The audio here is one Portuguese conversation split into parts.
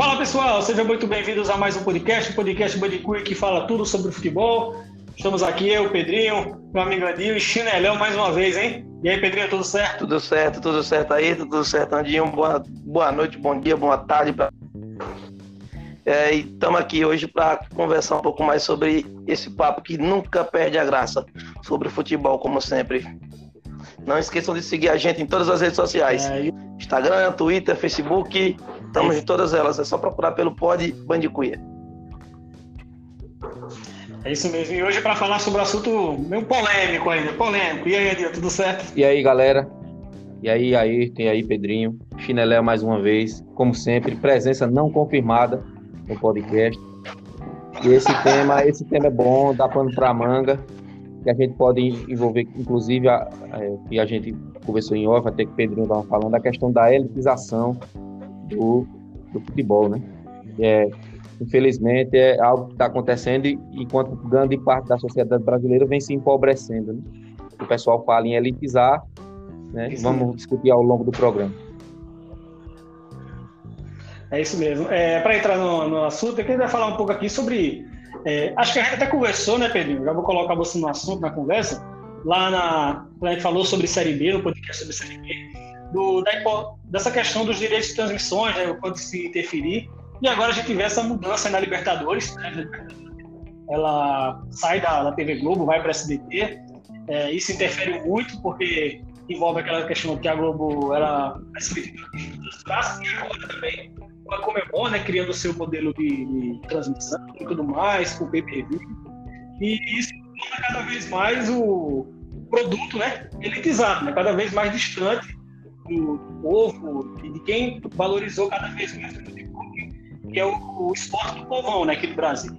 Fala pessoal, sejam muito bem-vindos a mais um podcast, o podcast Bandicoot que fala tudo sobre futebol. Estamos aqui, eu, Pedrinho, meu amigo Andinho e Chinelão mais uma vez, hein? E aí, Pedrinho, tudo certo? Tudo certo, tudo certo aí, tudo certo, Andinho. Boa, boa noite, bom dia, boa tarde. Pra... É, e estamos aqui hoje para conversar um pouco mais sobre esse papo que nunca perde a graça, sobre futebol, como sempre. Não esqueçam de seguir a gente em todas as redes sociais: é, Instagram, Twitter, Facebook. Estamos em todas elas. É só procurar pelo Pod Bandicuia. É isso mesmo. E hoje para falar sobre um assunto meio polêmico ainda, polêmico. E aí, Adil, tudo certo? E aí, galera? E aí, aí, tem aí, Pedrinho. Chineléu mais uma vez, como sempre, presença não confirmada no podcast. E esse tema, esse tema é bom, dá pano para manga, que a gente pode envolver, inclusive, a, é, que a gente conversou em off, até que o Pedrinho estava falando, a questão da elitização do, do futebol, né? É, infelizmente, é algo que está acontecendo e, enquanto grande parte da sociedade brasileira vem se empobrecendo. Né? O pessoal fala em elitizar, né? vamos discutir ao longo do programa. É isso mesmo. É, Para entrar no, no, assunto, eu queria falar um pouco aqui sobre. É, acho que a gente até conversou, né, Pedrinho? Já vou colocar você no assunto, na conversa. Lá na. A gente falou sobre Série B, no podcast sobre Série B, do, da, dessa questão dos direitos de transmissões, né, quando se interferir. E agora a gente vê essa mudança na Libertadores, né? ela sai da, da TV Globo, vai para a SBT. É, isso interfere muito porque envolve aquela questão que a Globo era dos e agora também com a Comebol, né, criando o seu modelo de, de transmissão e tudo mais, com o pay-per-view. E isso torna cada vez mais o produto, né, elitizado, né, cada vez mais distante do povo e de quem valorizou cada vez mais o que é o, o esporte do povão, né, aqui do Brasil.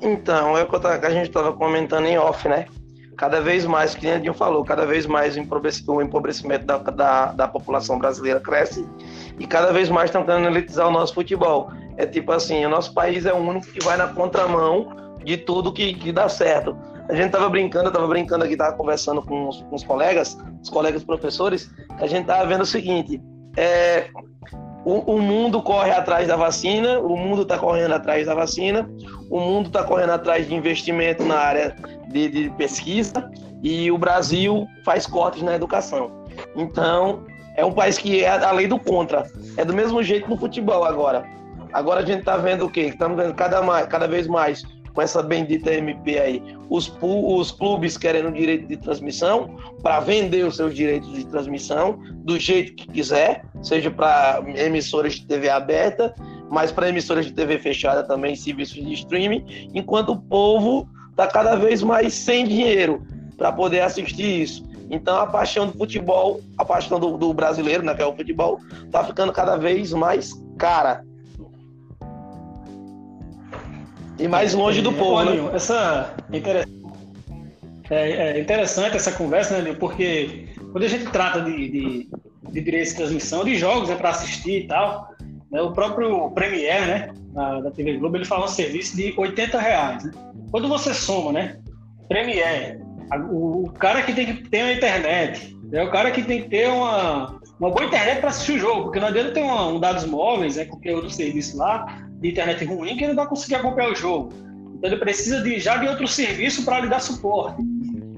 Então, é o que a gente estava comentando em off, né? Cada vez mais, que nem falou, cada vez mais o empobrecimento da, da, da população brasileira cresce e cada vez mais estão tentando elitizar o nosso futebol. É tipo assim, o nosso país é o único que vai na contramão de tudo que, que dá certo. A gente tava brincando, eu tava brincando aqui, tava conversando com os, com os colegas, os colegas professores, a gente tava vendo o seguinte, é, o, o, mundo corre atrás da vacina, o mundo está correndo atrás da vacina, o mundo está correndo atrás de investimento na área de, de, pesquisa e o Brasil faz cortes na educação. Então, é um país que é a lei do contra. É do mesmo jeito no futebol agora. Agora a gente está vendo o quê? Estamos vendo cada, mais, cada vez mais com essa bendita MP aí, os, os clubes querendo direito de transmissão para vender os seus direitos de transmissão do jeito que quiser, seja para emissoras de TV aberta, mas para emissoras de TV fechada também, serviços de streaming, enquanto o povo está cada vez mais sem dinheiro para poder assistir isso. Então a paixão do futebol, a paixão do, do brasileiro, né, que é o futebol, está ficando cada vez mais cara. E mais longe do povo, Olha, né? Essa é, é, interessante essa conversa, né, Porque quando a gente trata de, de, de direitos de transmissão de jogos, né, para assistir e tal, né, o próprio Premier, né, da, da TV Globo, ele fala um serviço de 80 reais. Né? Quando você soma, né, Premier, a, o, o, cara que tem que ter uma internet, é o cara que tem que ter uma, uma boa internet para assistir o jogo, porque não adianta ter uma, um dados móveis, né, qualquer outro serviço lá, de internet ruim que ele não vai conseguir acompanhar o jogo. Então ele precisa de, já de outro serviço para lhe dar suporte.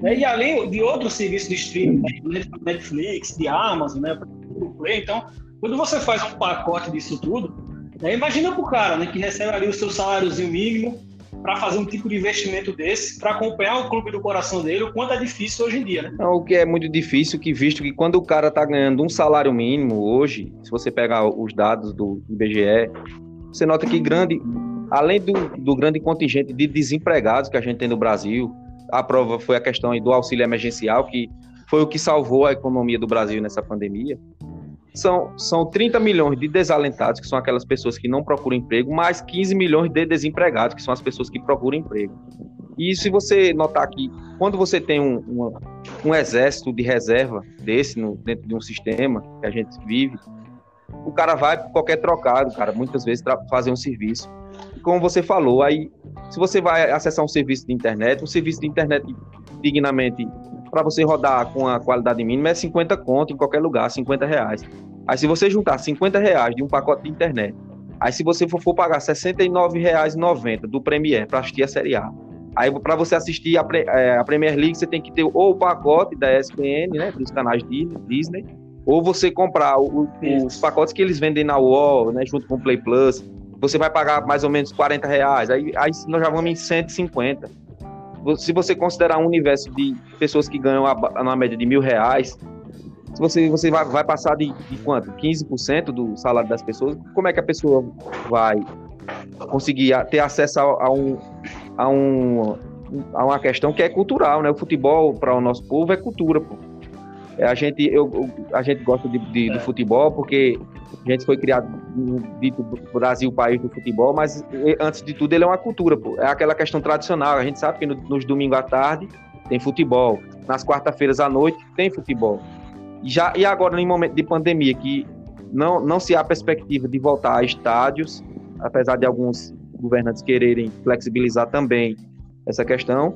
Né? E além de outros serviços de streaming, né? Netflix, de Amazon, né? Play. Então, quando você faz um pacote disso tudo, né? imagina para o cara né? que recebe ali o seu saláriozinho mínimo para fazer um tipo de investimento desse, para acompanhar o clube do coração dele, o quanto é difícil hoje em dia, né? o que é muito difícil, que visto que quando o cara está ganhando um salário mínimo hoje, se você pegar os dados do IBGE, você nota que grande, além do, do grande contingente de desempregados que a gente tem no Brasil, a prova foi a questão do auxílio emergencial, que foi o que salvou a economia do Brasil nessa pandemia. São, são 30 milhões de desalentados, que são aquelas pessoas que não procuram emprego, mais 15 milhões de desempregados, que são as pessoas que procuram emprego. E se você notar que quando você tem um, um, exército de reserva desse no, dentro de um sistema que a gente vive, o cara vai por qualquer trocado, cara, muitas vezes para fazer um serviço. Como você falou, aí se você vai acessar um serviço de internet, um serviço de internet dignamente para você rodar com a qualidade mínima é 50 conto em qualquer lugar, 50 reais. Aí se você juntar 50 reais de um pacote de internet Aí se você for, for pagar R$ 69,90 do Premier para assistir a Série A, aí para você assistir a, é, a, Premier League, você tem que ter ou o pacote da ESPN, né, dos canais Disney, ou você comprar o, os pacotes que eles vendem na UOL, né, junto com o Play Plus, você vai pagar mais ou menos 40 reais, aí, aí nós já vamos em 150. Se você considerar um universo de pessoas que ganham na média de mil reais, se você, você vai, vai passar de, de quanto? 15% do salário das pessoas, como é que a pessoa vai conseguir ter acesso a, a um, a, um, a uma questão que é cultural, né? O futebol para o nosso povo é cultura, pô. É, a gente, eu, a gente gosta de, de, do futebol porque a gente foi criado dito Brasil, país do futebol, mas antes de tudo ele é uma cultura, pô. É aquela questão tradicional. A gente sabe que no, nos domingos à tarde tem futebol, nas quarta-feiras à noite tem futebol. Já, e agora, em momento de pandemia, que não, não se há perspectiva de voltar a estádios, apesar de alguns governantes quererem flexibilizar também essa questão.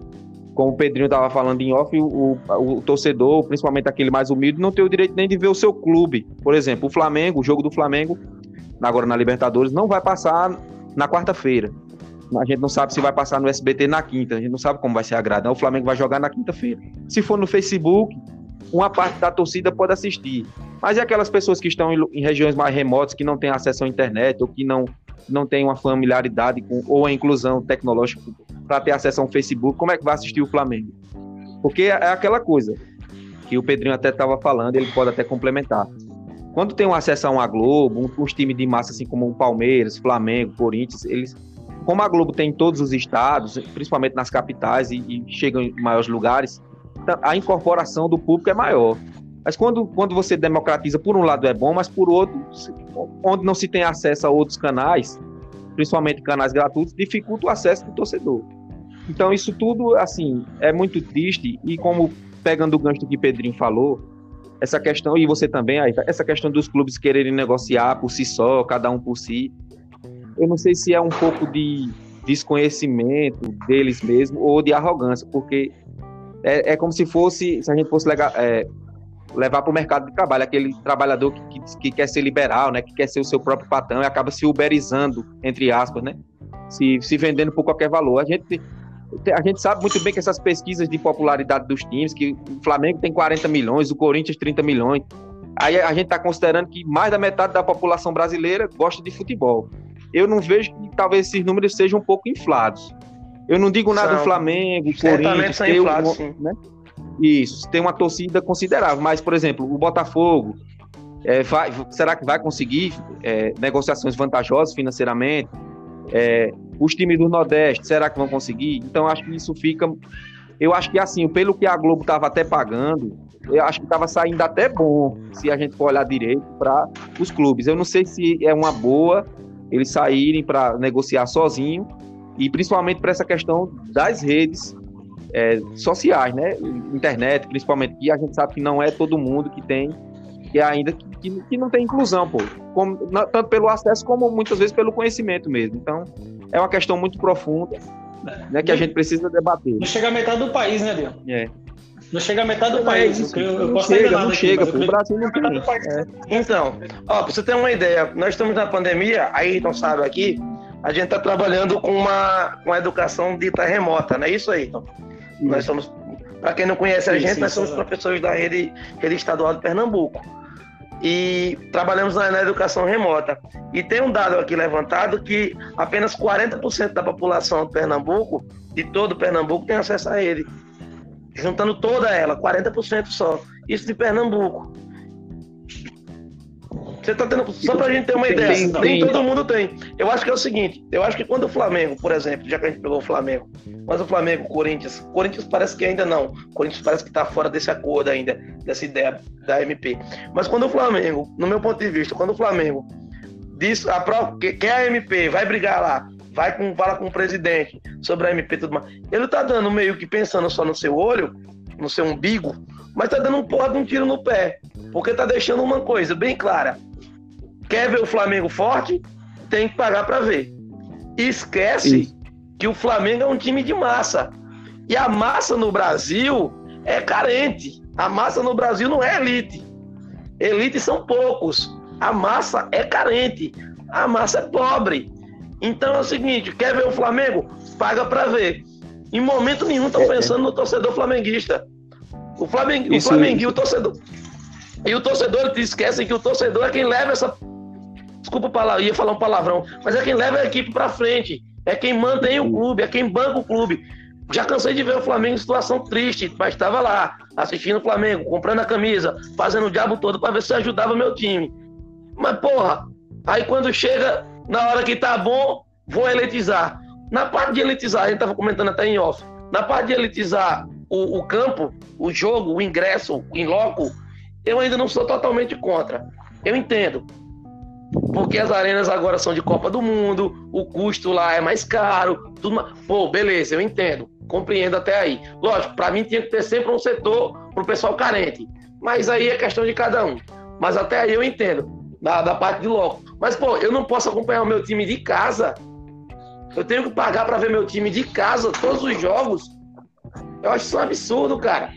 Como o Pedrinho estava falando em off, o, o, o, torcedor, principalmente aquele mais humilde, não tem o direito nem de ver o seu clube. Por exemplo, o Flamengo, o jogo do Flamengo, agora na Libertadores, não vai passar na quarta-feira. A gente não sabe se vai passar no SBT na quinta, a gente não sabe como vai ser a grade. O Flamengo vai jogar na quinta-feira. Se for no Facebook, uma parte da torcida pode assistir. Mas e aquelas pessoas que estão em, regiões mais remotas, que não têm acesso à internet, ou que não, não têm uma familiaridade com, ou a inclusão tecnológica para ter acesso a um Facebook, como é que vai assistir o Flamengo? Porque é, aquela coisa que o Pedrinho até estava falando, ele pode até complementar. Quando tem um acesso a uma Globo, um, uns times de massa assim como o Palmeiras, Flamengo, Corinthians, eles como a Globo tem em todos os estados, principalmente nas capitais e, e chegam em maiores lugares, a incorporação do público é maior. Mas quando, quando você democratiza, por um lado é bom, mas por outro, onde não se tem acesso a outros canais, principalmente canais gratuitos, dificulta o acesso do torcedor. Então isso tudo, assim, é muito triste e como pegando o gancho que Pedrinho falou, essa questão, e você também, aí, essa questão dos clubes quererem negociar por si só, cada um por si, eu não sei se é um pouco de desconhecimento deles mesmos ou de arrogância, porque é, é como se fosse, se a gente fosse legar, é, levar para o mercado de trabalho, aquele trabalhador que, que, que, quer ser liberal, né, que quer ser o seu próprio patrão e acaba se uberizando, entre aspas, né, se, se vendendo por qualquer valor. A gente, a gente sabe muito bem que essas pesquisas de popularidade dos times, que o Flamengo tem 40 milhões, o Corinthians 30 milhões, aí a gente está considerando que mais da metade da população brasileira gosta de futebol. Eu não vejo que talvez esses números sejam um pouco inflados. Eu não digo nada são, do Flamengo, Corinthians, são inflados, um, né? Isso, tem uma torcida considerável. Mas, por exemplo, o Botafogo, é, vai, será que vai conseguir é, negociações vantajosas financeiramente? É, os times do Nordeste, será que vão conseguir? Então, acho que isso fica. Eu acho que, assim, pelo que a Globo estava até pagando, eu acho que estava saindo até bom, se a gente for olhar direito, para os clubes. Eu não sei se é uma boa eles saírem para negociar sozinho e principalmente para essa questão das redes é, sociais, né? Internet, principalmente, que a gente sabe que não é todo mundo que tem, que ainda que, que não tem inclusão, pô. Como, tanto pelo acesso como muitas vezes pelo conhecimento mesmo. Então, é uma questão muito profunda, né? Que a gente precisa debater. Não chega a metade do país, né, Deus? É. Não chega a metade do país. Isso, eu, eu não chega, não aqui, chega. O Brasil não tem. É. Então, ó, pra você ter uma ideia, nós estamos na pandemia, aí não sabe aqui, a gente está trabalhando com uma, uma educação dita remota, não é isso aí? Então, nós somos, para quem não conhece a gente, sim, nós somos professores da rede, rede estadual de Pernambuco. E trabalhamos na, na, educação remota. E tem um dado aqui levantado que apenas 40% da população de Pernambuco, de todo Pernambuco, tem acesso a rede. Juntando toda ela, 40% só. Isso de Pernambuco. Você tá tendo. Só pra gente ter uma ideia, tem, nem todo mundo tem. Eu acho que é o seguinte: eu acho que quando o Flamengo, por exemplo, já que a gente pegou o Flamengo, mas o Flamengo, Corinthians, Corinthians parece que ainda não. Corinthians parece que tá fora desse acordo ainda, dessa ideia da MP. Mas quando o Flamengo, no meu ponto de vista, quando o Flamengo diz a prova, que quer a MP, vai brigar lá, vai com, fala com o presidente sobre a MP e tudo mais. Ele tá dando meio que pensando só no seu olho, no seu umbigo, mas tá dando um porra de um tiro no pé. Porque tá deixando uma coisa bem clara. Quer ver o Flamengo forte? Tem que pagar para ver. E esquece que o Flamengo é um time de massa. E a massa no Brasil é carente. A massa no Brasil não é elite. Elite são poucos. A massa é carente. A massa é pobre. Então é o seguinte, quer ver o Flamengo? Paga para ver. Em momento nenhum estão é, é, pensando no torcedor flamenguista. O Flamengo, o Flamengo o torcedor. E o torcedor, te esquecem que o torcedor é quem leva essa. Desculpa palavra, ia falar um palavrão, mas é quem leva a equipe para frente. É quem mantém o clube, é quem banca o clube. Já cansei de ver o Flamengo em situação triste, mas estava lá, assistindo o Flamengo, comprando a camisa, fazendo o diabo todo para ver se ajudava meu time. Mas, porra, aí quando chega na hora que tá bom, vou elitizar. Na parte de elitizar, a gente tava comentando até em off, na parte de elitizar o, o campo, o jogo, o ingresso, o in loco, eu ainda não sou totalmente contra. Eu entendo. Porque as arenas agora são de Copa do Mundo, o custo lá é mais caro, tudo mais. Pô, beleza, eu entendo compreendo até aí. Lógico, para mim tinha que ter sempre um setor para o pessoal carente. Mas aí é questão de cada um. Mas até aí eu entendo, da, da parte de loco. Mas, pô, eu não posso acompanhar o meu time de casa. Eu tenho que pagar para ver meu time de casa, todos os jogos. Eu acho isso um absurdo, cara.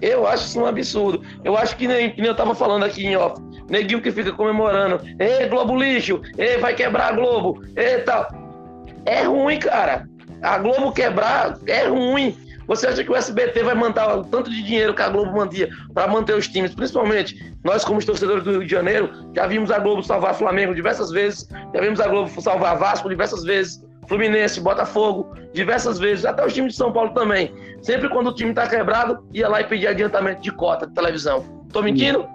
Eu acho isso um absurdo. Eu acho que nem, nem eu tava falando aqui em off. Neguinho que fica comemorando. Ei, Globo lixo! Ei, vai quebrar a Globo! Ei, tal. É ruim, cara. A Globo quebrar é ruim. Você acha que o SBT vai mandar o tanto de dinheiro que a Globo mandia para manter os times, principalmente nós, como torcedores do Rio de Janeiro, já vimos a Globo salvar Flamengo diversas vezes, já vimos a Globo salvar Vasco diversas vezes, Fluminense, Botafogo, diversas vezes, até os times de São Paulo também. Sempre quando o time tá quebrado, ia lá e pedia adiantamento de cota de televisão. Tô mentindo?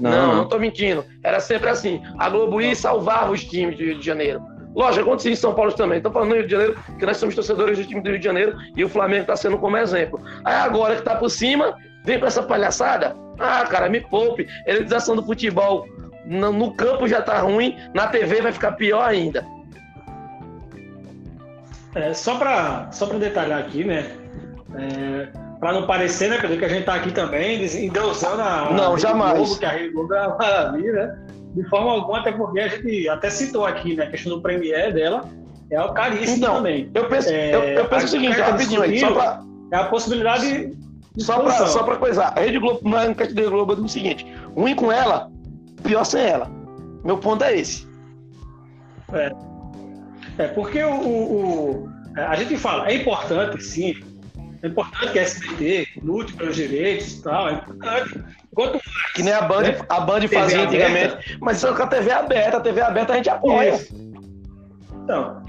Não, não, não tô mentindo. Era sempre assim. A Globo ia e salvava os times do Rio de Janeiro. Lógico, aconteceu em São Paulo também. Estou falando no Rio de Janeiro, que nós somos torcedores do time do Rio de Janeiro e o Flamengo está sendo como exemplo. Aí agora que está por cima, vem com essa palhaçada. Ah, cara, me poupe. Elitização do futebol no, no campo já está ruim, na TV vai ficar pior ainda. É, só para só detalhar aqui, né? É, para não parecer, né, Pedro, que a gente está aqui também endeusando a. Não, jamais. Globo, que a Rede Globo é uma maravilha, né? de forma alguma, até porque a gente até citou aqui, né, a questão do Premier dela, é o caríssimo então, também. Eu penso, é, eu, eu penso o seguinte, rapidinho aí, só. É a possibilidade de Só pra, só pra coisar, a Rede Globo, na enquete da Globo, é o seguinte, ruim com ela, pior sem ela. Meu ponto é esse. É, é porque o, o, o a gente fala, é importante, sim, é importante que a SBT lute pelos direitos e tal, é importante. Quanto mais, que nem a Band, né? a Band fazia antigamente. Mas só com a TV aberta, a TV aberta a gente apoia. Isso. Então,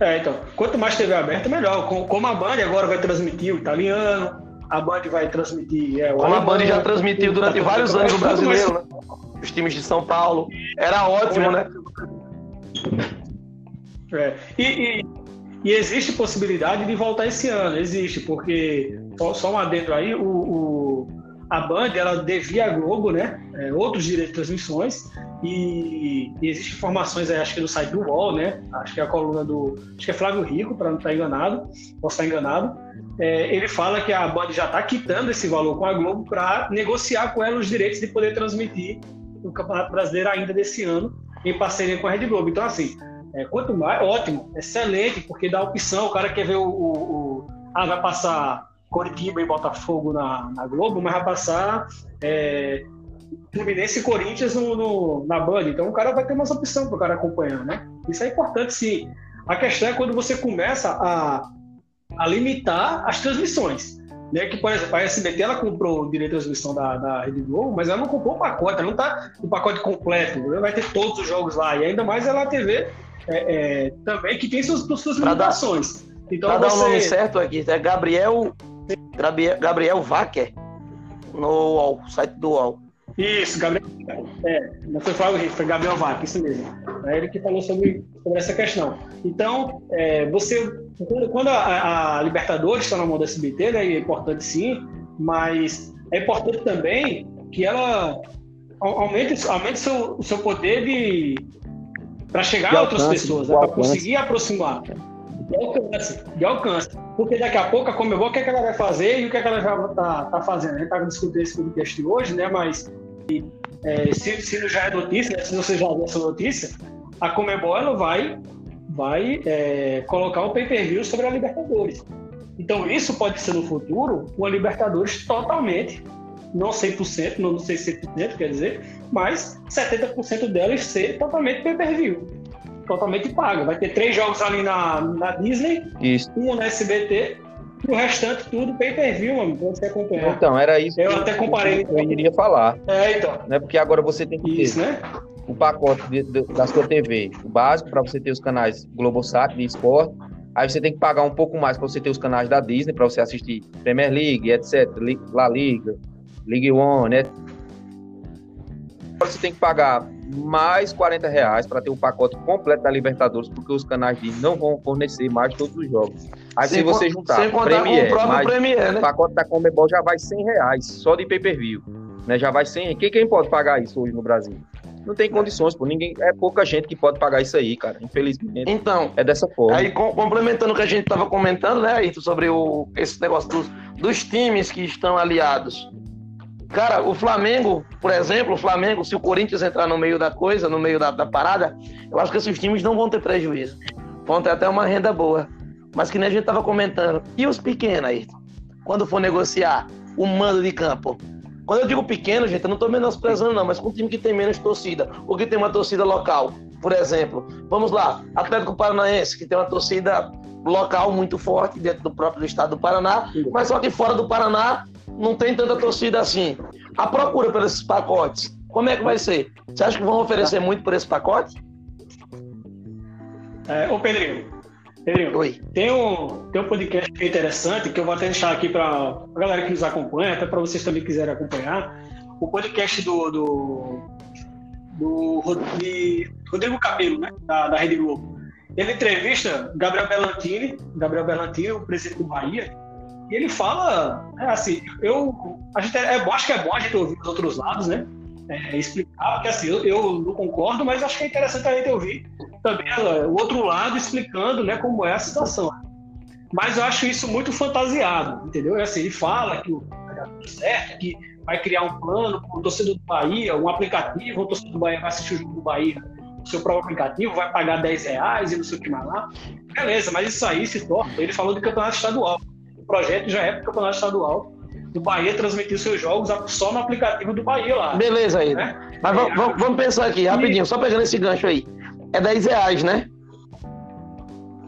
é, então, quanto mais TV aberta, melhor. Como a Band agora vai transmitir o italiano, a Band vai transmitir. É, Como a Band já transmitiu durante vários anos o brasileiro, mais... né? Os times de São Paulo. Era ótimo, né? É. E, e, e, existe possibilidade de voltar esse ano, existe, porque só, só um adendo aí, o, o, a Band ela devia à Globo, né? É, outros direitos de transmissões e, e existem informações aí, acho que no site do UOL, né? Acho que é a coluna do, acho que é Flávio Rico, para não estar enganado, posso estar enganado. É, ele fala que a Band já está quitando esse valor com a Globo para negociar com ela os direitos de poder transmitir o Campeonato Brasileiro ainda desse ano em parceria com a Rede Globo. Então assim, é, quanto mais, ótimo, excelente, porque dá opção, o cara quer ver o, o, o ah, vai passar Coritiba e Botafogo na, na Globo, mas vai passar é, Fluminense e Corinthians no, no, na Band. Então o cara vai ter mais opção para o cara acompanhar, né? Isso é importante sim. A questão é quando você começa a, a limitar as transmissões. Né, que, por exemplo, a SBT ela comprou o direito de transmissão da, da Rede Globo, mas ela não comprou o pacote, ela não está o pacote completo, vai ter todos os jogos lá, e ainda mais ela a TV é, é, também que tem suas, suas limitações. Dar, então, pra você... dar o nome certo aqui, é Gabriel Gabriel, Gabriel Vacker no UOL, site do UOL. Isso, Gabriel. É, não foi Flávio Rico, foi Gabriel Vaca, isso mesmo. É ele que falou sobre, sobre essa questão. Então, é, você. Quando a, a, Libertadores está na mão da SBT, né, é importante sim, mas é importante também que ela aumente, aumente seu, o seu poder de para chegar a outras alcance, pessoas, né, para conseguir aproximar de alcance, de alcance. Porque daqui a pouco a Comebol, o que, é que ela vai fazer e o que, é que ela já está tá fazendo? A gente está discutindo esse podcast hoje, né? Mas é, se, se já é notícia, né? se você já viu essa notícia, a Comebol ela vai, vai é, colocar um pay-per-view sobre a Libertadores. Então isso pode ser no futuro uma Libertadores totalmente não 100%, não sei 100%, quer dizer, mas 70% delas ser totalmente pay-per-view, totalmente pago. Vai ter três jogos ali na, na Disney, Isso. um na SBT, e o restante tudo pay-per-view, mano, pra você acompanhar. Então, era isso Eu que até comparei. eu iria falar. É, então, Né? Porque agora você tem que ter isso, né? o pacote de- de- da sua TV, o básico para você ter os canais Globosat de esporte. Aí você tem que pagar um pouco mais para você ter os canais da Disney, para você assistir Premier League, etc. La Liga, League One, né? Agora Você tem que pagar mais 40 reais para ter o pacote completo da Libertadores, porque os canais não vão fornecer mais todos os jogos. Aí se Sem você con- juntar Premier, o próprio mais Premier, o né? pacote da Comebol já vai 100 reais, só de pay-per-view. Né? Já vai 100. Quem, quem pode pagar isso hoje no Brasil? Não tem condições, pô. Ninguém, é pouca gente que pode pagar isso aí, cara. Infelizmente, Então, é dessa forma. Aí, com- complementando o que a gente estava comentando, né, Ayrton, sobre o, esse negócio dos, dos times que estão aliados. Cara, o Flamengo, por exemplo, o Flamengo, se o Corinthians entrar no meio da coisa, no meio da, da parada, eu acho que esses times não vão ter prejuízo. Vão ter até uma renda boa. Mas que nem a gente estava comentando. E os pequenos, Ayrton? Quando for negociar o mando de campo? Quando eu digo pequeno, gente, eu não estou menosprezando, não, mas com um time que tem menos torcida, ou que tem uma torcida local, por exemplo. Vamos lá, Atlético Paranaense, que tem uma torcida local muito forte dentro do próprio estado do Paraná, mas só que fora do Paraná não tem tanta torcida assim. A procura por esses pacotes, como é que vai ser? Você acha que vão oferecer muito por esse pacote? É, ô, Pedrinho, Pedrinho, Oi. Tem um, tem um podcast que é interessante, que eu vou até deixar aqui para a galera que nos acompanha, até para vocês também quiserem acompanhar. O podcast do, do, do de Rodrigo Cabelo, né, da, da Rede Globo. Ele entrevista Gabriel Bellantini, Gabriel Bellantini, o presidente do Bahia, e ele fala, é assim, eu, a gente é, é acho que é bom a gente ouvir os outros lados, né? É, explicar, porque assim, eu, eu não concordo, mas acho que é interessante a gente ouvir também ó, o outro lado explicando né, como é a situação. Mas eu acho isso muito fantasiado, entendeu? É assim, ele fala que o tudo certo, que vai criar um plano para o torcedor do Bahia, um aplicativo, o torcedor do Bahia vai assistir o jogo do Bahia, seu próprio aplicativo, vai pagar 10 reais e não sei o que mais lá. Beleza, mas isso aí se torna. Ele falou do campeonato estadual. O projeto já é para o campeonato estadual. O Bahia transmitir seus jogos só no aplicativo do Bahia lá. Beleza aí. Né? Mas vamos, vamos- vamos pensar aqui, rapidinho, só pegando esse gancho aí. É 10 reais, né?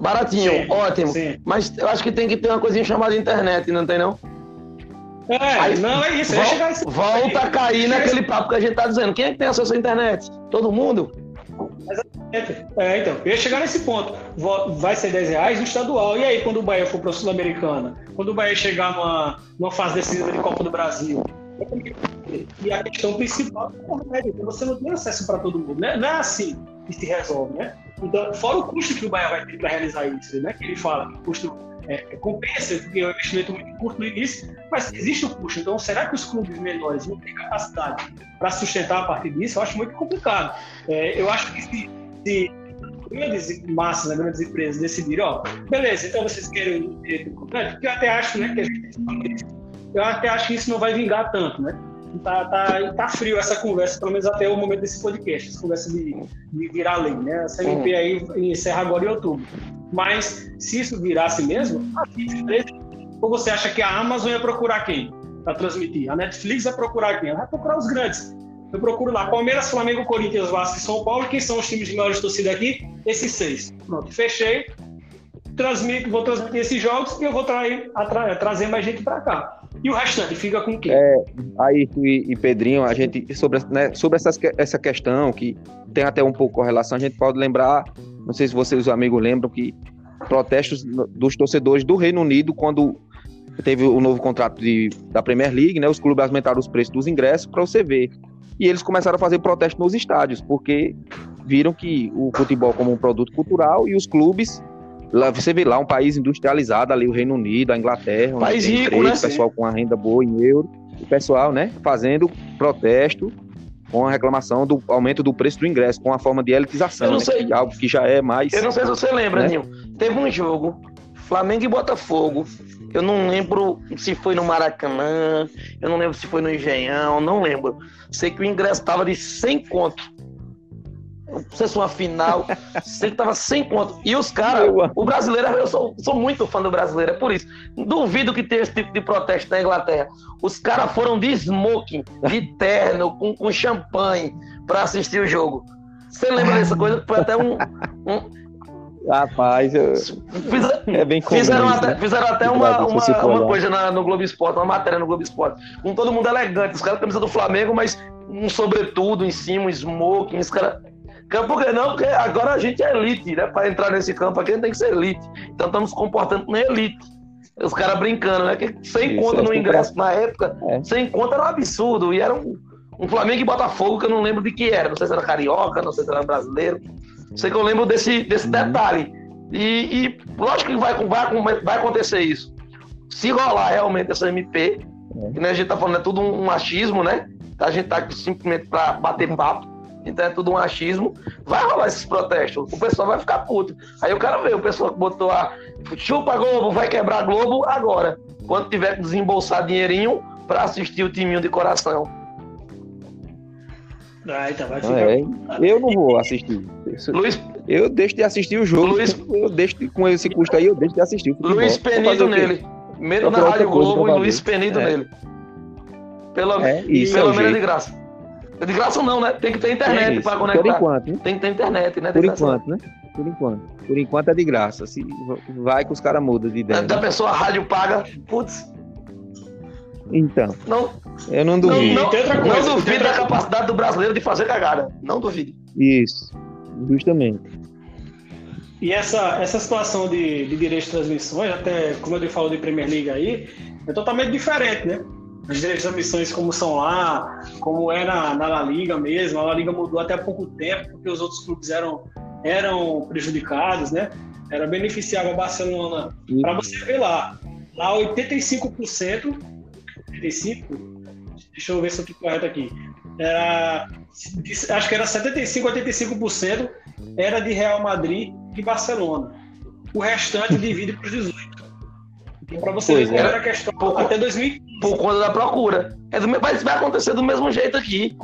Baratinho, Sim, ótimo. sim. Mas eu acho que tem que ter uma coisinha chamada internet, não tem não? É, Aí, não, é isso. Vol- volta a cair naquele papo que a gente tá dizendo. Quem é que tem acesso à internet? Todo mundo? É, então, eu ia chegar nesse ponto. Vai ser 10 reais no estadual. E aí, quando o Bahia for para a Sul-Americana? Quando o Bahia chegar numa, numa fase decisiva de Copa do Brasil? E a questão principal é remédio. Você não tem acesso para todo mundo. Né? Não é assim que se resolve, né? Então, fora o custo que o Bahia vai ter para realizar isso, né? Que ele fala que o custo é, compensa, porque é um investimento muito curto no início, mas existe o custo. Então, será que os clubes menores vão ter capacidade para sustentar a partir disso? Eu acho muito complicado. É, eu acho que se, se grandes massas, né, grandes empresas decidirem, ó, beleza, então vocês querem do contrato, porque eu até acho, né, que a gente, eu até acho que isso não vai vingar tanto, né? Tá, tá, tá frio essa conversa, pelo menos até o momento desse podcast, essa conversa de, de virar lei, né? Essa MP aí encerra agora em outubro. Mas se isso virasse mesmo, ou você acha que a Amazon ia procurar quem para transmitir? A Netflix vai procurar quem? Ela vai procurar os grandes. Eu procuro lá Palmeiras, Flamengo, Corinthians, Vasco e São Paulo. Quem são os times de maior torcida aqui? Esses seis. Pronto, fechei. Transmito, vou transmitir esses jogos e eu vou trair, atra- trazer mais gente para cá. E o restante fica com quem? É, aí e, e Pedrinho, a gente sobre, né, sobre essas, essa questão que tem até um pouco correlação, a gente pode lembrar, não sei se vocês os amigos lembram que protestos dos torcedores do Reino Unido quando teve o novo contrato de, da Premier League, né, os clubes aumentaram os preços dos ingressos para você ver. E eles começaram a fazer protesto nos estádios, porque viram que o futebol como um produto cultural e os clubes Lá, você vê lá um país industrializado, ali o Reino Unido, a Inglaterra, País rico, emprego, né? o pessoal com a renda boa em euro, o pessoal, né, fazendo protesto com a reclamação do aumento do preço do ingresso, com a forma de elitização, não né, sei. que é algo que já é mais... Eu não sei se você lembra, Né? Ninho. Teve um jogo, Flamengo e Botafogo. Eu não lembro se foi no Maracanã, eu não lembro se foi no Engenhão, não lembro. Sei que o ingresso tava de 100 conto. Se fosse uma final, você tava sem conta. E os caras, o brasileiro, eu sou, sou muito fã do brasileiro, é por isso. Duvido que tenha esse tipo de protesto na Inglaterra. Os caras foram de smoking, de terno, com, com champanhe, para assistir o jogo. Você lembra dessa coisa? Foi até um, um Rapaz, eu... é bem comum, fizeram, até, né? fizeram até uma, uma, uma coisa na, no Globo Esporte, uma matéria no Globo Esporte, com todo mundo elegante, os caras camisa do Flamengo, mas um sobretudo em cima, um smoking, os caras. Por que não? Porque agora a gente é elite, né? Para entrar nesse campo aqui, a gente tem que ser elite. Então estamos comportando como elite. Os caras brincando, né? Que sem Isso, conta é no ingresso na época, é. sem conta era um absurdo. E era um, um Flamengo e Botafogo que eu não lembro de que era. Não sei se era carioca, não sei se era brasileiro. Sei que eu lembro desse, desse uhum. detalhe. E, e, lógico que vai, vai, vai acontecer isso. Se rolar realmente essa MP, é. que né, a gente tá falando, é tudo um, um achismo, né? A gente tá aqui simplesmente para bater papo. Então é tudo um achismo. Vai rolar esses protestos. O pessoal vai ficar puto. Aí o cara vê, o pessoal que botou a chupa Globo, vai quebrar Globo agora. Quando tiver que desembolsar dinheirinho para assistir o timinho de coração. Ah, então vai ficar. É, eu não vou assistir. Luiz... Eu deixo de assistir o jogo. Luiz... Eu deixo de, com esse custo aí, eu deixo de assistir. Luiz Penido nele. Medo na Rádio Globo e Luiz Penido é. nele. Pelo, é, isso pelo é menos é de graça. De graça não, né? Tem que ter internet é para conectar. Por enquanto, né? Tem que ter internet, né? Por enquanto, né? Por enquanto. Por enquanto é de graça. Se vai que os caras mudam de ideia. Da né? pessoa a rádio paga, putz. Então. Não, eu não duvido. Não, não, não duvido da capacidade do brasileiro de fazer cagada. Não duvido. Isso. Justamente. E essa, essa situação de, de direitos de transmissões, até como ele falou de Premier League aí, é totalmente diferente, né? Os direitos de transmissões como são lá, como é na, na La Liga mesmo. A La Liga mudou até há pouco tempo, porque os outros clubes eram, eram prejudicados, né? Era beneficiava a Barcelona. Para você ver lá, lá 85%, 85%, deixa eu ver se eu estou correto aqui, era, acho que era 75%, 85% era de Real Madrid e Barcelona. O restante divide para os 18. Para você pois ver é. era questão por, até 2015. Por conta da procura. É do, mas vai acontecer do mesmo jeito aqui.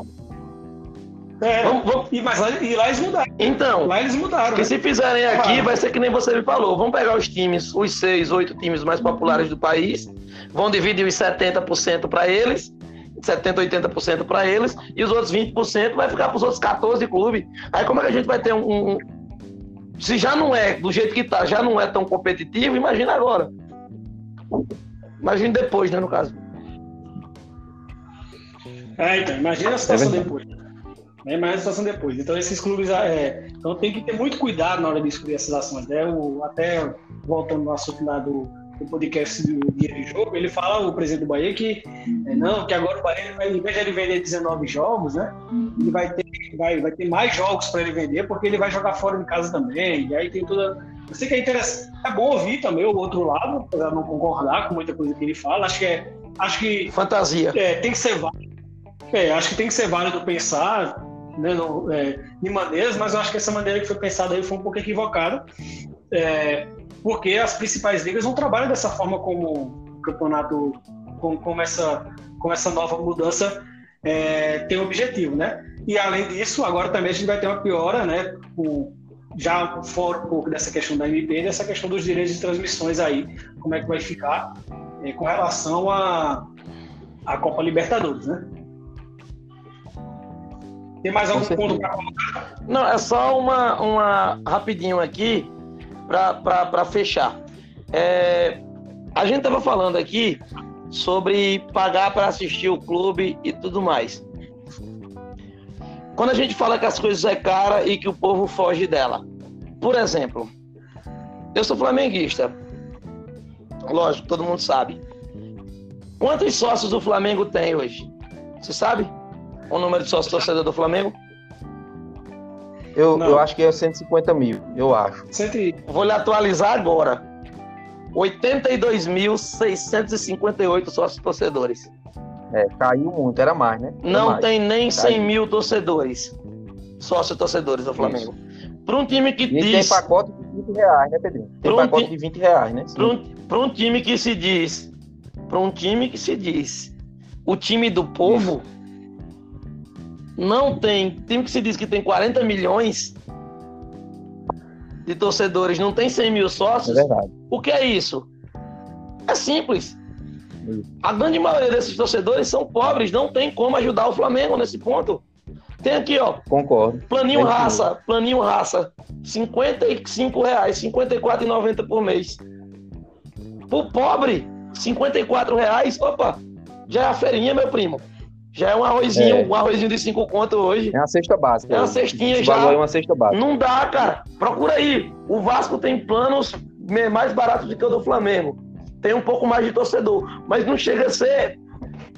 É, vamos, vamos. E, mas lá, e lá eles mudaram. Então, lá eles mudaram. Que né? se fizerem aqui, vai ser que nem você me falou. Vamos pegar os times, os seis, oito times mais populares do país, vão dividir os 70% para eles, 70%, 80% para eles, e os outros 20% vai ficar para os outros 14 clubes. Aí como é que a gente vai ter um, um. Se já não é, do jeito que tá, já não é tão competitivo, imagina agora. Imagina depois, né, no caso. É, então, imagina a situação é depois. É, imagina a situação depois. Então, esses clubes. É, então, tem que ter muito cuidado na hora de escolher essas ações. Né? O, até voltando no assunto lá do, do podcast do Guia de Jogo, ele fala, o presidente do Bahia, que é, não, que agora o Bahia, vai, em vez de ele vender 19 jogos, né? Ele vai ter, vai, vai ter mais jogos para ele vender, porque ele vai jogar fora de casa também. E aí tem toda eu sei que é interessante. É bom ouvir também o outro lado, apesar de não concordar com muita coisa que ele fala. Acho que é. Acho que. Fantasia. É, tem que ser válido. É, acho que tem que ser válido pensar né, no, é, em maneiras, mas eu acho que essa maneira que foi pensada aí foi um pouco equivocada. É, porque as principais ligas não trabalham dessa forma como o campeonato, como, como, essa, como essa nova mudança é, tem o objetivo, né? E além disso, agora também a gente vai ter uma piora, né? Com, já fora um pouco dessa questão da MP, dessa questão dos direitos de transmissões aí, como é que vai ficar é, com relação à a, a Copa Libertadores, né? Tem mais algum ponto para colocar? Não, é só uma, uma rapidinho aqui para fechar. É, a gente estava falando aqui sobre pagar para assistir o clube e tudo mais. Quando a gente fala que as coisas é cara e que o povo foge dela. Por exemplo, eu sou flamenguista. Lógico, todo mundo sabe. Quantos sócios o Flamengo tem hoje? Você sabe? O número de sócios torcedor do Flamengo? Eu, eu acho que é 150 mil, eu acho. Vou lhe atualizar agora. 82.658 sócios torcedores. É, caiu muito, era mais, né? Era Não mais. tem nem 100 mil torcedores. Sócios torcedores do Flamengo. Para um time que e diz. Tem pacote de 20 reais, né, Pedrinho? Tem um pacote ti... de 20 reais, né? Para um, um, time que se diz. Para um time que se diz. O time do povo. não tem. Time que se diz que tem 40 milhões de torcedores, não tem 100 mil sócios. É verdade. O que é isso? É simples. A grande maioria desses torcedores são pobres, não tem como ajudar o Flamengo nesse ponto. Tem aqui, ó. Concordo. Planinho raça, planinho raça. 55 reais, 54,90 por mês. Pro pobre, 54 reais, opa, já é a feirinha, meu primo. Já é um arrozinho, é. um arrozinho de 5 conto hoje. É uma cesta básica. É uma cestinha já. É uma cesta básica. Não dá, cara. Procura aí. O Vasco tem planos mais baratos do que o do Flamengo. Tem um pouco mais de torcedor, mas não chega a ser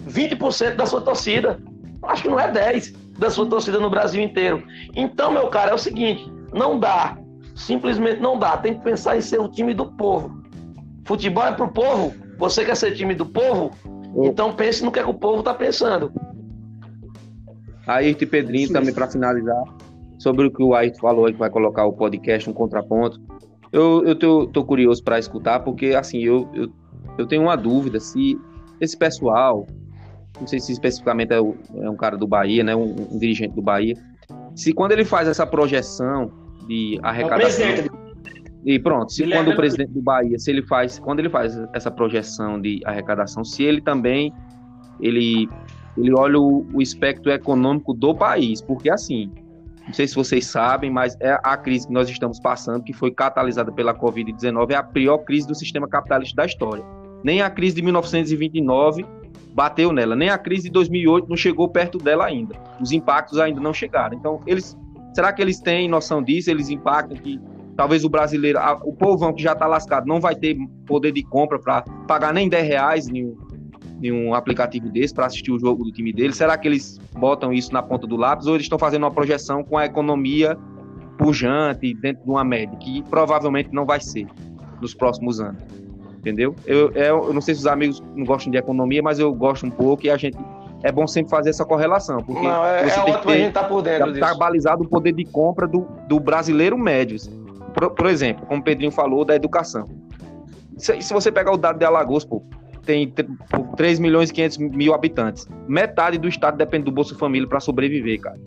20% da sua torcida. Acho que não é 10 da sua torcida no Brasil inteiro. Então, meu cara, é o seguinte, não dá. Simplesmente não dá. Tem que pensar em ser o time do povo. Futebol é pro povo. Você quer ser time do povo? Então pense no que, é que o povo está pensando. Ayrton e Pedrinho também para finalizar sobre o que o Ayrton falou aí que vai colocar o podcast um contraponto. Eu, eu tô, tô curioso para escutar porque assim eu, eu, eu tenho uma dúvida se esse pessoal, não sei se especificamente é, o, é um cara do Bahia, né, um, um, dirigente do Bahia, se quando ele faz essa projeção de arrecadação é e pronto, se quando o presidente. do Bahia, se ele faz, quando ele faz essa projeção de arrecadação, se ele também ele ele olha o, o espectro econômico do país, porque assim, não sei se vocês sabem, mas é a crise que nós estamos passando, que foi catalisada pela Covid-19, é a pior crise do sistema capitalista da história. Nem a crise de 1929 bateu nela, nem a crise de 2008 não chegou perto dela ainda. Os impactos ainda não chegaram. Então, eles, será que eles têm noção disso? Eles impactam que talvez o brasileiro, o povão que já está lascado, não vai ter poder de compra para pagar nem 10 reais em um, em um aplicativo desse para assistir o jogo do time dele? Será que eles botam isso na ponta do lápis ou eles estão fazendo uma projeção com a economia pujante dentro de uma média, que provavelmente não vai ser nos próximos anos? Entendeu? Eu, eu, eu não sei se os amigos não gostam de economia, mas eu gosto um pouco e a gente é bom sempre fazer essa correlação. Porque não, é, você é tem que ter, a gente tá por dentro tá balizado o poder de compra do, do brasileiro médio. Por, por, exemplo, como o Pedrinho falou, da educação. Se, se você pegar o dado de Alagoas, pô, tem 3 milhões e 500 mil habitantes. Metade do estado depende do Bolsa Família para sobreviver, cara.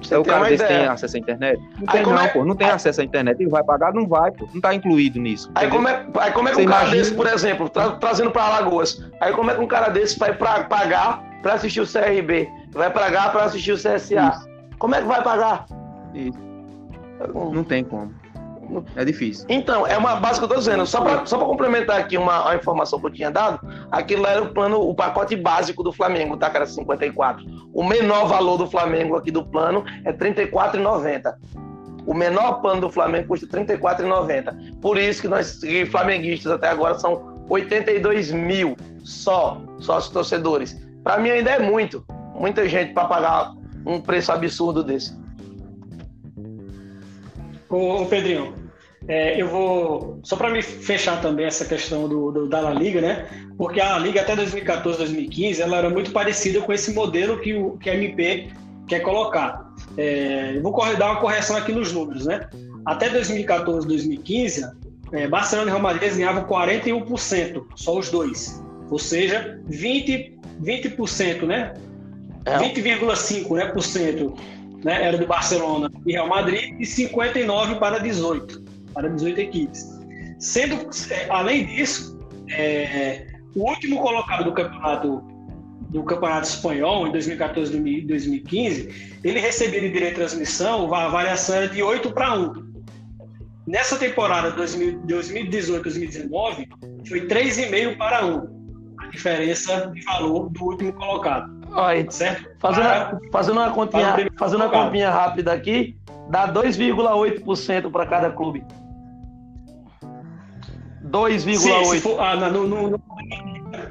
Você o cara desse tem acesso à internet? Não tem, não, é... pô. Não tem aí... acesso à internet. Ele vai pagar? Não vai, pô. Não tá incluído nisso. Aí como, é, aí como é que Você um cara desse, por exemplo, tra trazendo para Alagoas, aí como é que um cara desse vai pra, pagar para assistir o CRB? Vai pagar para assistir o CSA? Isso. Como é que vai pagar? Isso. Não tem como. É difícil. Então, é uma base que eu tô dizendo. Só para só complementar aqui uma, uma, informação que eu tinha dado, aquilo era o plano, o pacote básico do Flamengo, tá? Que era 54. O menor valor do Flamengo aqui do plano é R$ 34,90. O menor plano do Flamengo custa R$ 34,90. Por isso que nós, flamenguistas, até agora são 82 mil só, sócios torcedores. Para mim ainda é muito. Muita gente para pagar um preço absurdo desse. Ô, Pedrinho, é, eu vou. Só para me fechar também essa questão do, do, da La Liga, né? Porque a La Liga até 2014, 2015, ela era muito parecida com esse modelo que, o, que a MP quer colocar. É, eu vou dar uma correção aqui nos números, né? Até 2014, 2015, é, Barcelona e Real Madrid ganhavam 41%, só os dois. Ou seja, 20%, 20% né? É. 20,5% né, por cento né, era do Barcelona e Real Madrid, e 59 para 18, para 18 equipes. Sendo, além disso, é, o último colocado do campeonato do campeonato espanhol em 2014 e 2015, ele recebia de direito de transmissão a variação era de 8 para 1. Nessa temporada 2018-2019, foi 3,5 para 1 a diferença de valor do último colocado. Olha, certo? Fazendo, para, fazendo uma continha, fazendo uma continha rápida aqui, dá 2,8% para cada clube. 2,8%. Ah, no, no, no,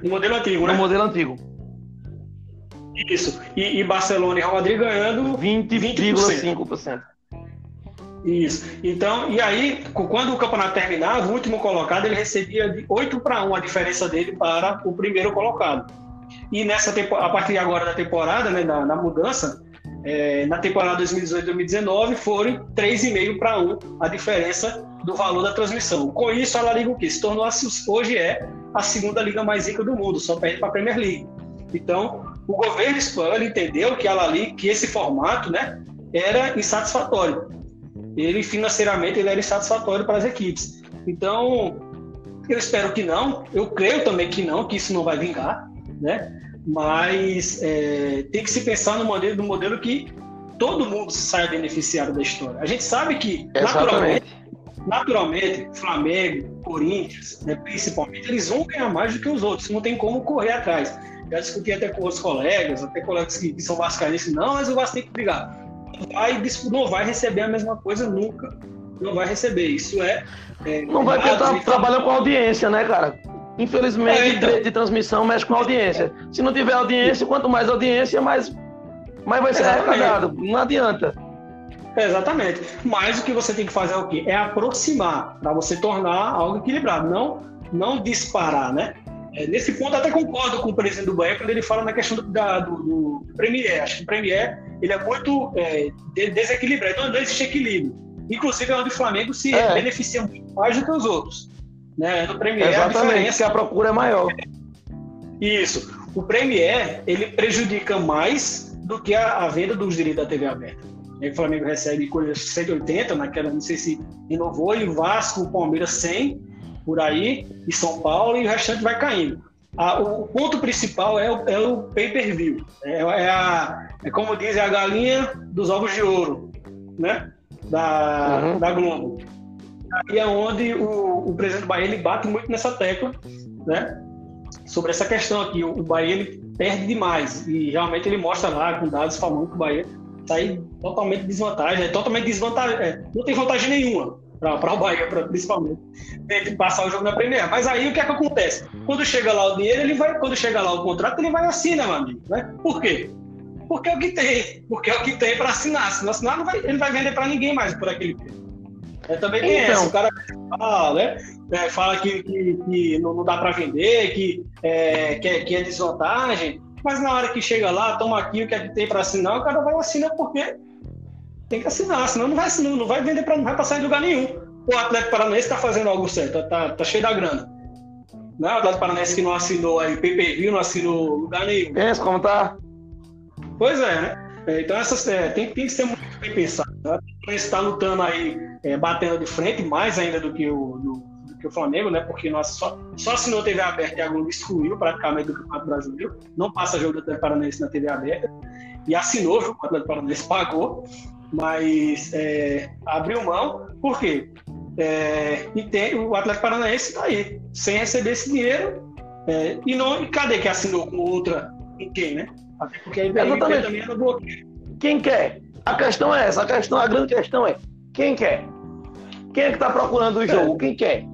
modelo antigo, né? No modelo antigo. Isso. E, e Barcelona e Real Madrid ganhando 20,5%. 20, isso. Então, e aí, quando o campeonato terminava, o último colocado ele recebia de 8 para 1 a diferença dele para o primeiro colocado. E nessa a partir agora da temporada, né, na, na mudança, é, na temporada 2018-2019 foram 3,5 para 1 a diferença do valor da transmissão. Com isso, a La Liga o quê? se tornou hoje é a segunda liga mais rica do mundo, só perde para a Premier League. Então, o governo espanhol entendeu que ela ali, que esse formato, né, era insatisfatório. Ele financeiramente ele era insatisfatório para as equipes. Então, eu espero que não. Eu creio também que não, que isso não vai vingar, né? Mas é, tem que se pensar no modelo, no modelo que todo mundo saia beneficiado da história. A gente sabe que naturalmente, naturalmente, Flamengo, Corinthians, né, principalmente, eles vão ganhar mais do que os outros. Não tem como correr atrás. Já discuti até com os colegas, até colegas que, que são vascaínos, não, mas o Vasco tem que brigar. Vai, não vai receber a mesma coisa nunca. Não vai receber. Isso é. é não vai porque tá, trabalha com audiência, né, cara? Infelizmente, é, então... direito de transmissão mexe com audiência. Se não tiver audiência, quanto mais audiência, mais, mais vai ser arrecadado. Não adianta. exatamente. Mas o que você tem que fazer é o quê? É aproximar, para você tornar algo equilibrado, não, não disparar, né? É, nesse ponto, até concordo com o presidente do Bahia quando ele fala na questão do, da, do, do Premier. Acho que o Premier ele é muito é, desequilibrado, então não existe equilíbrio. Inclusive, é onde o Flamengo se é. beneficia muito mais do que os outros. Né? No Premier, Exatamente, a que a procura é maior. Isso. O Premier, ele prejudica mais do que a, a venda dos direitos da TV aberta. O Flamengo recebe coisas 180, naquela, não sei se renovou, e o Vasco, o Palmeiras 100, por aí, e São Paulo, e o restante vai caindo. o ponto principal é o, é o pay-per-view. É, é, a, é como diz, é a galinha dos ovos de ouro, né? Da, uhum. da Globo. Aí é onde o, o presidente do Bahia ele bate muito nessa tecla, né? Sobre essa questão aqui. O, o Bahia ele perde demais. E realmente ele mostra lá, com dados falando que o Bahia sai totalmente desvantagem, é totalmente desvantagem, é, não tem vantagem nenhuma para o Bahia, pra, principalmente, de passar o jogo na Premier. Mas aí o que é que acontece? Quando chega lá o dinheiro, ele vai, quando chega lá o contrato, ele vai assinar, meu amigo. Né? Por quê? Porque é o que tem, porque é o que tem para assinar. Se não assinar, não vai, ele vai vender para ninguém mais por aquele preço. É, também tem então, essa. O cara fala, né? É, fala que, que, que, não, dá para vender, que é, que, é, que é desvantagem. Mas na hora que chega lá, toma aqui o que é que tem para assinar, o cara vai assinar porque tem que assinar, senão não vai, não, não vai vender para não vai passar em lugar nenhum. O Atlético Paranaense está fazendo algo certo, tá, tá, tá, cheio da grana. Não é o Atlético Paranaense que não assinou aí PPV, não assinou lugar nenhum. Pensa como tá? Pois é, né? É, então essas, é, tem, tem que ser muito bem pensado. Né? O está lutando aí, é, batendo de frente, mais ainda do que o, do, do que o Flamengo, né? Porque nós só, só assinou TV aberta e a Globo excluiu praticamente do Campeonato Brasileiro. Não passa jogo do Atlético Paranaense na TV aberta. E assinou, o Atlético Paranaense pagou mas é, abriu mão, por quê? É, e tem, o Atlético Paranaense está aí, sem receber esse dinheiro, é, e, não, e cadê que assinou com outra? Com quem, né? Até porque a IBM também era bloqueio. Quem quer? A questão é essa, a, questão, a grande questão é, quem quer? Quem é que está procurando o jogo? Quem quer?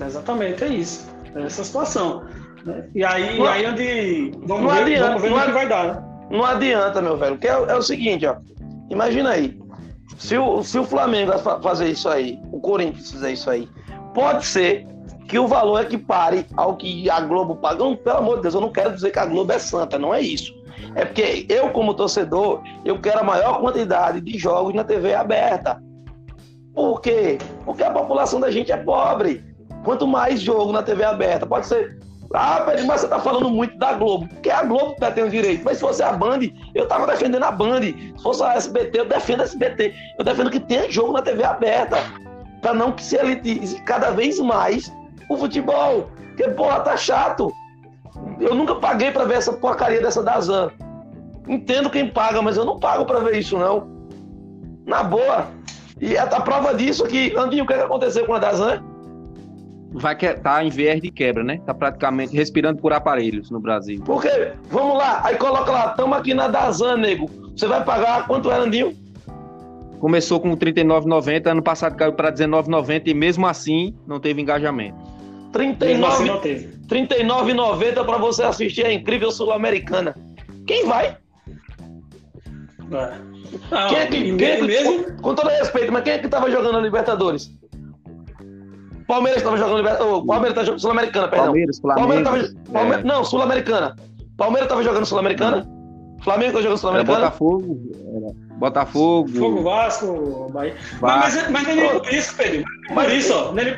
Exatamente, é isso. É essa situação. Né? E aí, não, aí onde. Vamos não ver, adianta, vamos ver não, que vai dar. Né? Não adianta, meu velho. Que é, é, o seguinte, ó. Imagina aí. Se o, se o Flamengo fazer isso aí, o Corinthians fizer isso aí, pode ser que o valor equipare ao que a Globo paga. Não, pelo amor de Deus, eu não quero dizer que a Globo é santa, não é isso. É porque eu, como torcedor, eu quero a maior quantidade de jogos na TV aberta. Por quê? Porque a população da gente é pobre. Quanto mais jogo na TV aberta, pode ser ah, Pedro, mas você tá falando muito da Globo. Porque a Globo tá tendo direito. Mas se fosse a Band, eu tava defendendo a Band. Se fosse a SBT, eu defendo a SBT. Eu defendo que tenha jogo na TV aberta. Pra não que se elitize cada vez mais o futebol. Porque, porra, tá chato. Eu nunca paguei pra ver essa porcaria dessa da Zan. Entendo quem paga, mas eu não pago pra ver isso, não. Na boa. E a, a prova disso é que, Andinho, o que, é que aconteceu com a Dazan? vai que tá em viés de quebra, né? Tá praticamente respirando por aparelhos no Brasil. Por quê? Vamos lá, aí coloca lá, estamos aqui na Dazan, nego. Você vai pagar quanto era, Andinho? Começou com 39,90, ano passado caiu para 19,90 e mesmo assim não teve engajamento. 39,90 assim para você assistir a incrível Sul-Americana. Quem vai? É. Não, quem é que, quem é que mesmo? Com, com todo respeito, mas quem é que tava jogando a Libertadores? Palmeiras estava jogando oh, Palmeiras tá jogando Sul-Americana, perdão. Palmeiras, Flamengo. Palmeiras tava, Palmeiras, é. Não, Sul-Americana. Palmeiras estava jogando Sul-Americana? Flamengo tá jogando Sul-Americana? Botafogo. Botafogo. Fogo Vasco, Bahia. Vasco. Mas, mas, mas nem por isso, Pedro. Por isso, ó. Nem,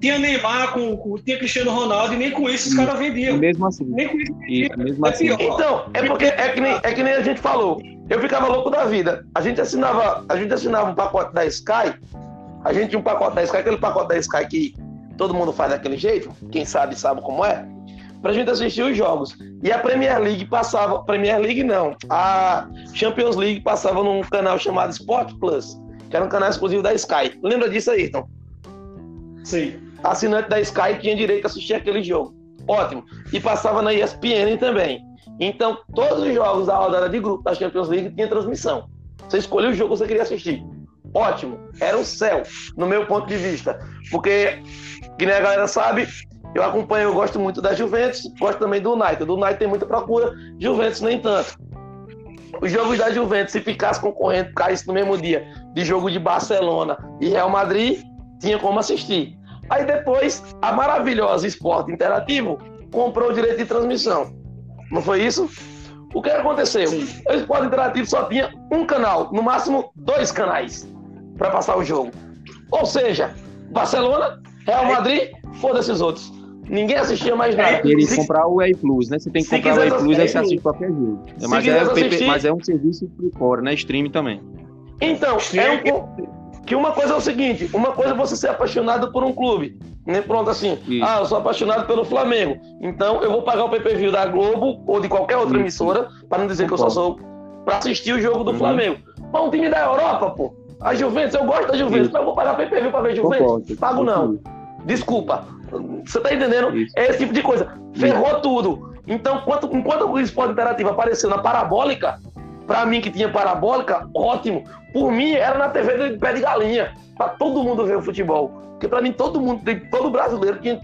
tinha Neymar, com, com, tinha Cristiano Ronaldo, e nem com isso os caras vendiam. mesmo assim. Nem com isso, isso mesmo assim. É então, é porque é que, nem, é que nem a gente falou. Eu ficava louco da vida. A gente assinava, a gente assinava um pacote da Sky. A gente tinha um pacote da Sky, aquele pacote da Sky que todo mundo faz daquele jeito. Quem sabe sabe como é. Pra gente assistir os jogos. E a Premier League passava. Premier League não. A Champions League passava num canal chamado Sport Plus, que era um canal exclusivo da Sky. Lembra disso aí, então? Sim. Assinante da Sky tinha direito a assistir aquele jogo. Ótimo. E passava na ESPN também. Então, todos os jogos da rodada de grupo da Champions League tinha transmissão. Você escolheu o jogo que você queria assistir. Ótimo. Era o céu, no meu ponto de vista. Porque, que nem a galera sabe, eu acompanho, eu gosto muito da Juventus, gosto também do United. Do United tem muita procura, Juventus nem tanto. Os jogos da Juventus, se ficasse concorrendo, caísse no mesmo dia de jogo de Barcelona e Real Madrid, tinha como assistir. Aí depois, a maravilhosa Esporte Interativo comprou o direito de transmissão. Não foi isso? O que aconteceu? Sim. O Esporte Interativo só tinha um canal, no máximo dois canais, para passar o jogo. Ou seja, Barcelona, Real Madrid, foda-se os outros. Ninguém assistia mais nada. Queria se... comprar o Whey Plus, né? Você tem que se comprar o Whey Plus, aí você assiste qualquer jogo. Mas é, assistir... mas é, um serviço por fora, né? Stream também. Então, é um... que uma coisa é o seguinte: uma coisa é você ser apaixonado por um clube. Nem pronto assim, Isso. ah, eu sou apaixonado pelo Flamengo. Então eu vou pagar o PPV da Globo ou de qualquer outra Isso. emissora, para não dizer que eu só sou para assistir o jogo do uhum. Flamengo. Mas um time da Europa, pô. A Juventus, eu gosto da Juventus, Isso. mas eu vou pagar PPV para ver Juventus? Concordo. Pago não. Desculpa. Você tá entendendo? Isso. É esse tipo de coisa. Ferrou tudo. Então, enquanto, enquanto o esporte interativo apareceu na parabólica, para mim que tinha parabólica, ótimo. Por mim, era na TV de pé de galinha, para todo mundo ver o futebol. Porque para mim, todo mundo, todo brasileiro tinha,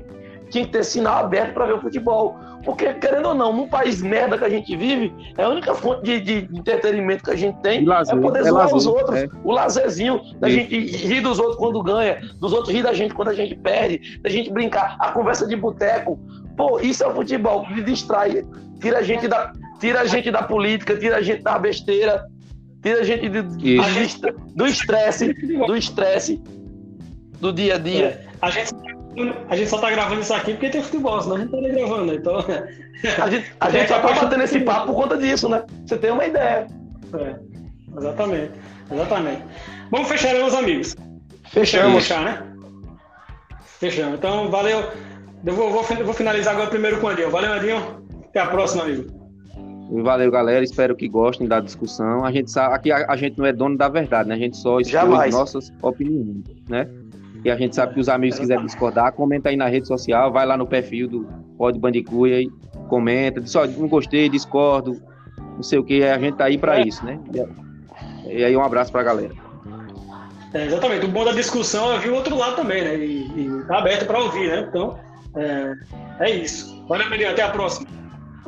tinha que ter sinal aberto para ver o futebol. Porque, querendo ou não, num país merda que a gente vive, é a única fonte de, de entretenimento que a gente tem lazer, é poder é zoar lazer, os outros. É. O lazerzinho da Isso. gente rir dos outros quando ganha, dos outros rir da gente quando a gente perde, da gente brincar. A conversa de boteco. Pô, isso é o futebol, que distrai. Tira a gente da, tira a gente da política, tira a gente da besteira, tira a gente de, do estresse, do estresse do dia a dia. É. A gente a gente só tá gravando isso aqui porque tem futebol, senão a gente estaria gravando, então. A gente, a gente só tá batendo esse papo por conta disso, né? Você tem uma ideia. É, exatamente. Exatamente. Vamos fechar, meus amigos. Fechamos. Fechar, né? Fechamos. Então, valeu. Eu vou, vou, vou finalizar agora primeiro com o Andinho. Valeu, Andinho. Até a próxima, amigo. Valeu, galera. Espero que gostem da discussão. A gente sabe, aqui a, a gente não é dono da verdade, né? A gente só expõe nossas opiniões, né? E a gente sabe que os amigos quiserem discordar, comenta aí na rede social, vai lá no perfil do Pod Bandicuia e comenta, diz, ó, não gostei, discordo, não sei o que, a gente tá aí para isso, né? E aí um abraço pra galera. É, exatamente, o bom da discussão é ver o outro lado também, né? E, e tá aberto para ouvir, né? Então, é, é isso. Valeu, menino, até a próxima.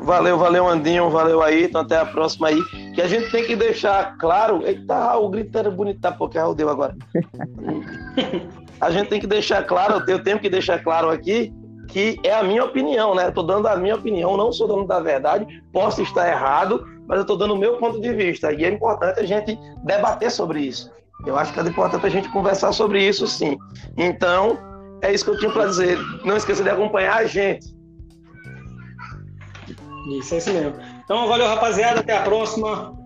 Valeu, valeu, Andinho, valeu aí, então até a próxima aí. Que a gente tem que deixar claro. Eita, o grito era bonito, tá? Porque Raul deu agora. a gente tem que deixar claro, eu tenho que deixar claro aqui que é a minha opinião, né? Eu tô dando a minha opinião, não sou dono da verdade, posso estar errado, mas eu tô dando o meu ponto de vista. E é importante a gente debater sobre isso. Eu acho que é importante a gente conversar sobre isso, sim. Então, é isso que eu tinha para dizer. Não esqueça de acompanhar a gente. Isso, é isso mesmo. Então, valeu, rapaziada. Até a próxima.